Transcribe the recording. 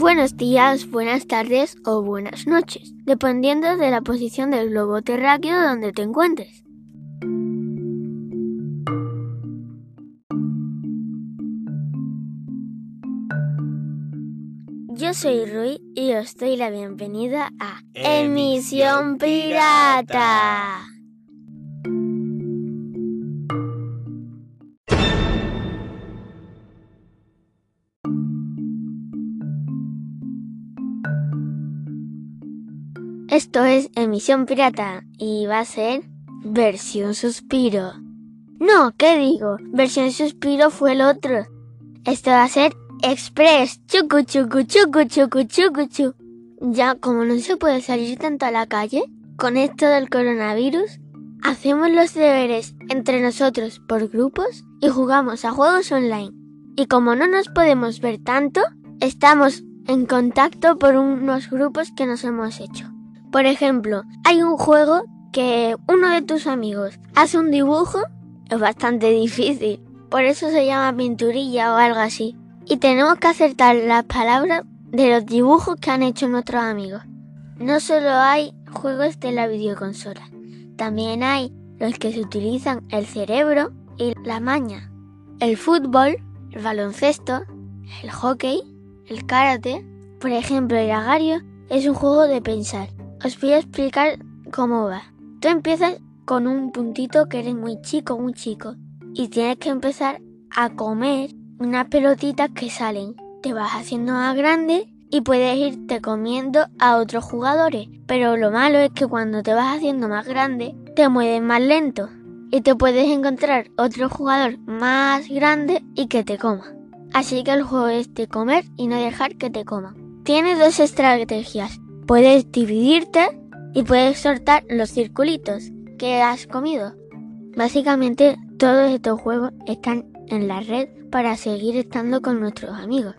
Buenos días, buenas tardes o buenas noches, dependiendo de la posición del globo terráqueo donde te encuentres. Yo soy Rui y os doy la bienvenida a Emisión Pirata. Esto es Emisión Pirata y va a ser versión suspiro. No, ¿qué digo? Versión suspiro fue el otro. Esto va a ser Express. Chucu chucu chucu chucu chucu chu. Ya como no se puede salir tanto a la calle, con esto del coronavirus, hacemos los deberes entre nosotros por grupos y jugamos a juegos online. Y como no nos podemos ver tanto, estamos en contacto por unos grupos que nos hemos hecho. Por ejemplo, hay un juego que uno de tus amigos hace un dibujo, es bastante difícil, por eso se llama pinturilla o algo así. Y tenemos que acertar las palabras de los dibujos que han hecho nuestros amigos. No solo hay juegos de la videoconsola, también hay los que se utilizan el cerebro y la maña. El fútbol, el baloncesto, el hockey, el karate, por ejemplo el agario, es un juego de pensar os voy a explicar cómo va. Tú empiezas con un puntito que eres muy chico, muy chico, y tienes que empezar a comer unas pelotitas que salen. Te vas haciendo más grande y puedes irte comiendo a otros jugadores. Pero lo malo es que cuando te vas haciendo más grande, te mueves más lento y te puedes encontrar otro jugador más grande y que te coma. Así que el juego es de comer y no dejar que te coman. Tienes dos estrategias. Puedes dividirte y puedes soltar los circulitos que has comido. Básicamente todos estos juegos están en la red para seguir estando con nuestros amigos.